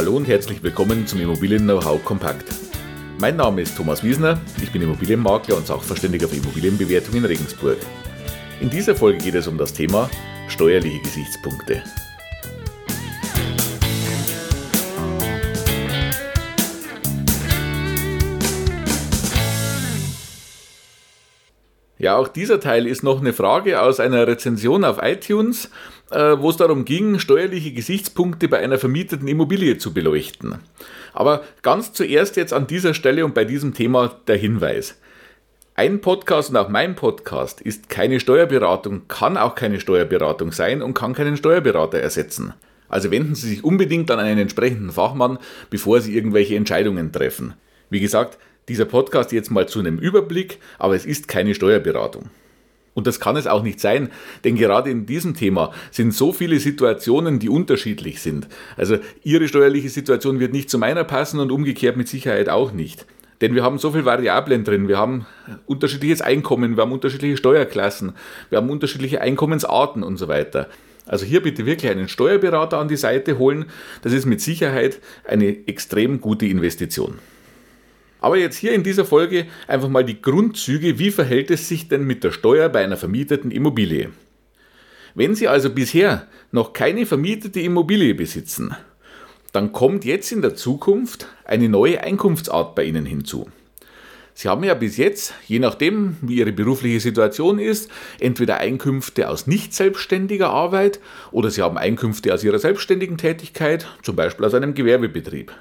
Hallo und herzlich willkommen zum Immobilien Know-how Kompakt. Mein Name ist Thomas Wiesner, ich bin Immobilienmakler und Sachverständiger für Immobilienbewertung in Regensburg. In dieser Folge geht es um das Thema steuerliche Gesichtspunkte. Ja, auch dieser Teil ist noch eine Frage aus einer Rezension auf iTunes, äh, wo es darum ging, steuerliche Gesichtspunkte bei einer vermieteten Immobilie zu beleuchten. Aber ganz zuerst jetzt an dieser Stelle und bei diesem Thema der Hinweis. Ein Podcast und auch mein Podcast ist keine Steuerberatung, kann auch keine Steuerberatung sein und kann keinen Steuerberater ersetzen. Also wenden Sie sich unbedingt an einen entsprechenden Fachmann, bevor Sie irgendwelche Entscheidungen treffen. Wie gesagt, dieser Podcast jetzt mal zu einem Überblick, aber es ist keine Steuerberatung. Und das kann es auch nicht sein, denn gerade in diesem Thema sind so viele Situationen, die unterschiedlich sind. Also Ihre steuerliche Situation wird nicht zu meiner passen und umgekehrt mit Sicherheit auch nicht. Denn wir haben so viele Variablen drin. Wir haben unterschiedliches Einkommen, wir haben unterschiedliche Steuerklassen, wir haben unterschiedliche Einkommensarten und so weiter. Also hier bitte wirklich einen Steuerberater an die Seite holen. Das ist mit Sicherheit eine extrem gute Investition. Aber jetzt hier in dieser Folge einfach mal die Grundzüge, wie verhält es sich denn mit der Steuer bei einer vermieteten Immobilie? Wenn Sie also bisher noch keine vermietete Immobilie besitzen, dann kommt jetzt in der Zukunft eine neue Einkunftsart bei Ihnen hinzu. Sie haben ja bis jetzt, je nachdem, wie Ihre berufliche Situation ist, entweder Einkünfte aus nicht selbstständiger Arbeit oder Sie haben Einkünfte aus Ihrer selbstständigen Tätigkeit, zum Beispiel aus einem Gewerbebetrieb.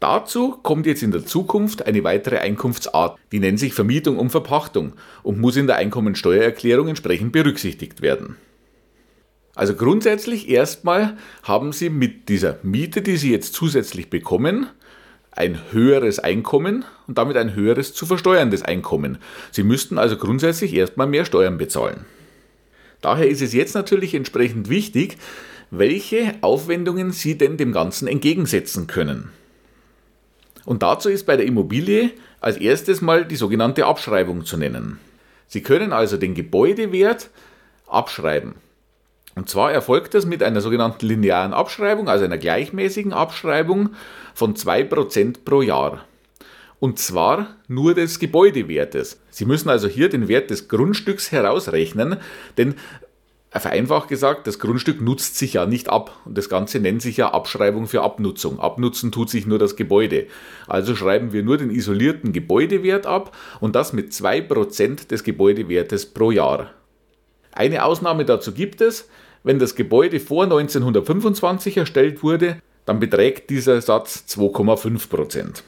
Dazu kommt jetzt in der Zukunft eine weitere Einkunftsart, die nennt sich Vermietung und Verpachtung und muss in der Einkommensteuererklärung entsprechend berücksichtigt werden. Also grundsätzlich erstmal haben Sie mit dieser Miete, die Sie jetzt zusätzlich bekommen, ein höheres Einkommen und damit ein höheres zu versteuerndes Einkommen. Sie müssten also grundsätzlich erstmal mehr Steuern bezahlen. Daher ist es jetzt natürlich entsprechend wichtig, welche Aufwendungen Sie denn dem Ganzen entgegensetzen können. Und dazu ist bei der Immobilie als erstes mal die sogenannte Abschreibung zu nennen. Sie können also den Gebäudewert abschreiben. Und zwar erfolgt das mit einer sogenannten linearen Abschreibung, also einer gleichmäßigen Abschreibung von 2% pro Jahr. Und zwar nur des Gebäudewertes. Sie müssen also hier den Wert des Grundstücks herausrechnen, denn vereinfacht gesagt, das Grundstück nutzt sich ja nicht ab. Und das Ganze nennt sich ja Abschreibung für Abnutzung. Abnutzen tut sich nur das Gebäude. Also schreiben wir nur den isolierten Gebäudewert ab und das mit 2% des Gebäudewertes pro Jahr. Eine Ausnahme dazu gibt es, wenn das Gebäude vor 1925 erstellt wurde, dann beträgt dieser Satz 2,5%.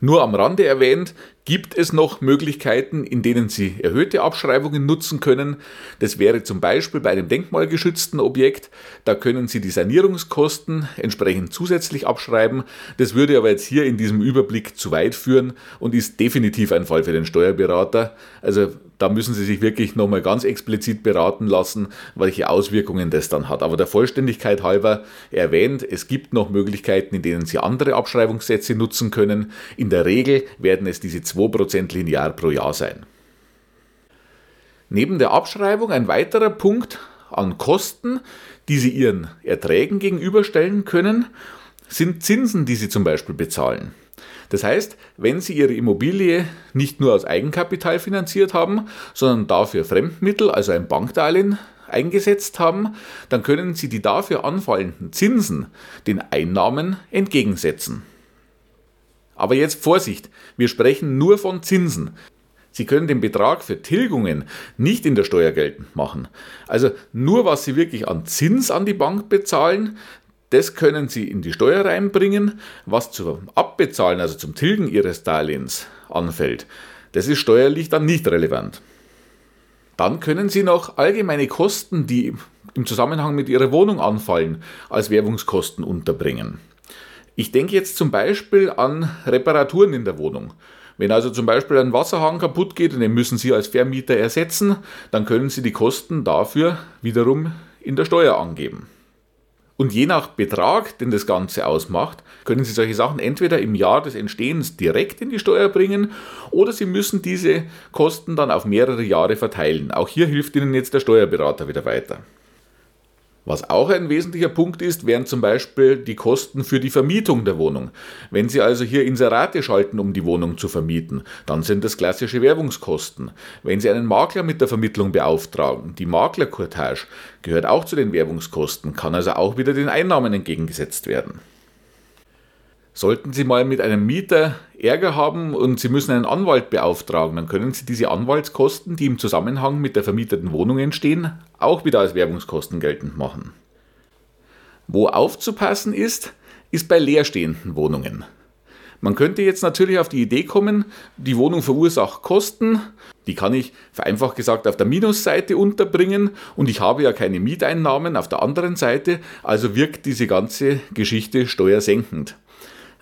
Nur am Rande erwähnt, gibt es noch Möglichkeiten, in denen Sie erhöhte Abschreibungen nutzen können. Das wäre zum Beispiel bei einem denkmalgeschützten Objekt. Da können Sie die Sanierungskosten entsprechend zusätzlich abschreiben. Das würde aber jetzt hier in diesem Überblick zu weit führen und ist definitiv ein Fall für den Steuerberater. Also da müssen Sie sich wirklich nochmal ganz explizit beraten lassen, welche Auswirkungen das dann hat. Aber der Vollständigkeit halber erwähnt, es gibt noch Möglichkeiten, in denen Sie andere Abschreibungssätze nutzen können. In der Regel werden es diese 2% linear pro Jahr sein. Neben der Abschreibung ein weiterer Punkt an Kosten, die Sie Ihren Erträgen gegenüberstellen können, sind Zinsen, die Sie zum Beispiel bezahlen. Das heißt, wenn Sie Ihre Immobilie nicht nur aus Eigenkapital finanziert haben, sondern dafür Fremdmittel, also ein Bankdarlehen, eingesetzt haben, dann können Sie die dafür anfallenden Zinsen den Einnahmen entgegensetzen. Aber jetzt Vorsicht, wir sprechen nur von Zinsen. Sie können den Betrag für Tilgungen nicht in der Steuer geltend machen. Also nur was Sie wirklich an Zins an die Bank bezahlen, das können Sie in die Steuer reinbringen. Was zum Abbezahlen, also zum Tilgen Ihres Darlehens anfällt, das ist steuerlich dann nicht relevant. Dann können Sie noch allgemeine Kosten, die im Zusammenhang mit Ihrer Wohnung anfallen, als Werbungskosten unterbringen. Ich denke jetzt zum Beispiel an Reparaturen in der Wohnung. Wenn also zum Beispiel ein Wasserhahn kaputt geht und den müssen Sie als Vermieter ersetzen, dann können Sie die Kosten dafür wiederum in der Steuer angeben. Und je nach Betrag, den das Ganze ausmacht, können Sie solche Sachen entweder im Jahr des Entstehens direkt in die Steuer bringen oder Sie müssen diese Kosten dann auf mehrere Jahre verteilen. Auch hier hilft Ihnen jetzt der Steuerberater wieder weiter. Was auch ein wesentlicher Punkt ist, wären zum Beispiel die Kosten für die Vermietung der Wohnung. Wenn Sie also hier Inserate schalten, um die Wohnung zu vermieten, dann sind das klassische Werbungskosten. Wenn Sie einen Makler mit der Vermittlung beauftragen, die Maklercourtage gehört auch zu den Werbungskosten, kann also auch wieder den Einnahmen entgegengesetzt werden. Sollten Sie mal mit einem Mieter Ärger haben und Sie müssen einen Anwalt beauftragen, dann können Sie diese Anwaltskosten, die im Zusammenhang mit der vermieteten Wohnung entstehen, auch wieder als Werbungskosten geltend machen. Wo aufzupassen ist, ist bei leerstehenden Wohnungen. Man könnte jetzt natürlich auf die Idee kommen, die Wohnung verursacht Kosten, die kann ich vereinfacht gesagt auf der Minusseite unterbringen und ich habe ja keine Mieteinnahmen auf der anderen Seite, also wirkt diese ganze Geschichte steuersenkend.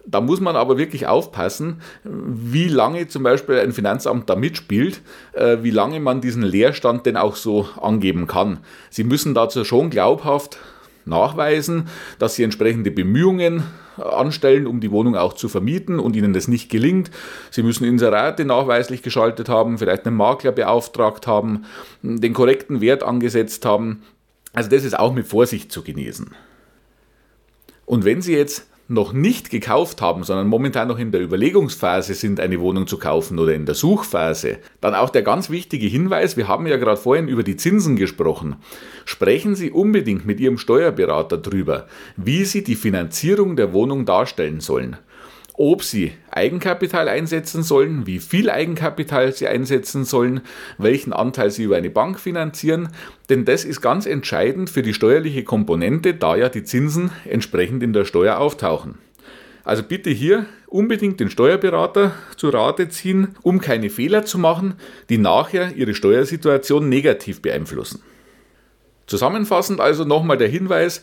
Da muss man aber wirklich aufpassen, wie lange zum Beispiel ein Finanzamt da mitspielt, äh, wie lange man diesen Leerstand denn auch so angeben kann. Sie müssen dazu schon glaubhaft nachweisen, dass sie entsprechende Bemühungen anstellen, um die Wohnung auch zu vermieten und ihnen das nicht gelingt. Sie müssen Inserate nachweislich geschaltet haben, vielleicht einen Makler beauftragt haben, den korrekten Wert angesetzt haben. Also das ist auch mit Vorsicht zu genießen. Und wenn Sie jetzt noch nicht gekauft haben, sondern momentan noch in der Überlegungsphase sind, eine Wohnung zu kaufen oder in der Suchphase, dann auch der ganz wichtige Hinweis, wir haben ja gerade vorhin über die Zinsen gesprochen. Sprechen Sie unbedingt mit Ihrem Steuerberater drüber, wie Sie die Finanzierung der Wohnung darstellen sollen ob sie Eigenkapital einsetzen sollen, wie viel Eigenkapital sie einsetzen sollen, welchen Anteil sie über eine Bank finanzieren, denn das ist ganz entscheidend für die steuerliche Komponente, da ja die Zinsen entsprechend in der Steuer auftauchen. Also bitte hier unbedingt den Steuerberater zu Rate ziehen, um keine Fehler zu machen, die nachher Ihre Steuersituation negativ beeinflussen. Zusammenfassend also nochmal der Hinweis,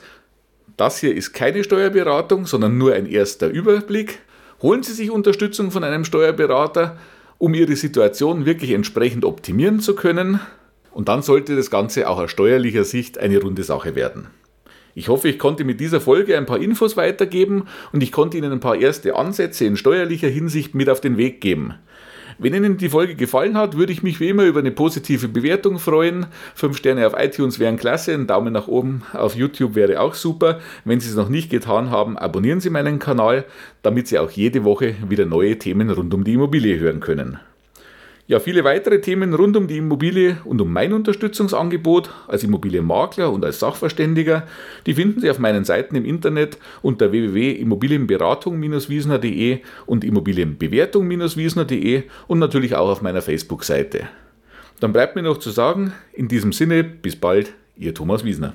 das hier ist keine Steuerberatung, sondern nur ein erster Überblick. Holen Sie sich Unterstützung von einem Steuerberater, um Ihre Situation wirklich entsprechend optimieren zu können. Und dann sollte das Ganze auch aus steuerlicher Sicht eine runde Sache werden. Ich hoffe, ich konnte mit dieser Folge ein paar Infos weitergeben und ich konnte Ihnen ein paar erste Ansätze in steuerlicher Hinsicht mit auf den Weg geben. Wenn Ihnen die Folge gefallen hat, würde ich mich wie immer über eine positive Bewertung freuen. Fünf Sterne auf iTunes wären klasse, ein Daumen nach oben auf YouTube wäre auch super. Wenn Sie es noch nicht getan haben, abonnieren Sie meinen Kanal, damit Sie auch jede Woche wieder neue Themen rund um die Immobilie hören können. Ja, viele weitere Themen rund um die Immobilie und um mein Unterstützungsangebot als Immobilienmakler und als Sachverständiger, die finden Sie auf meinen Seiten im Internet unter www.immobilienberatung-wiesner.de und immobilienbewertung-wiesner.de und natürlich auch auf meiner Facebook-Seite. Dann bleibt mir noch zu sagen, in diesem Sinne, bis bald, Ihr Thomas Wiesner.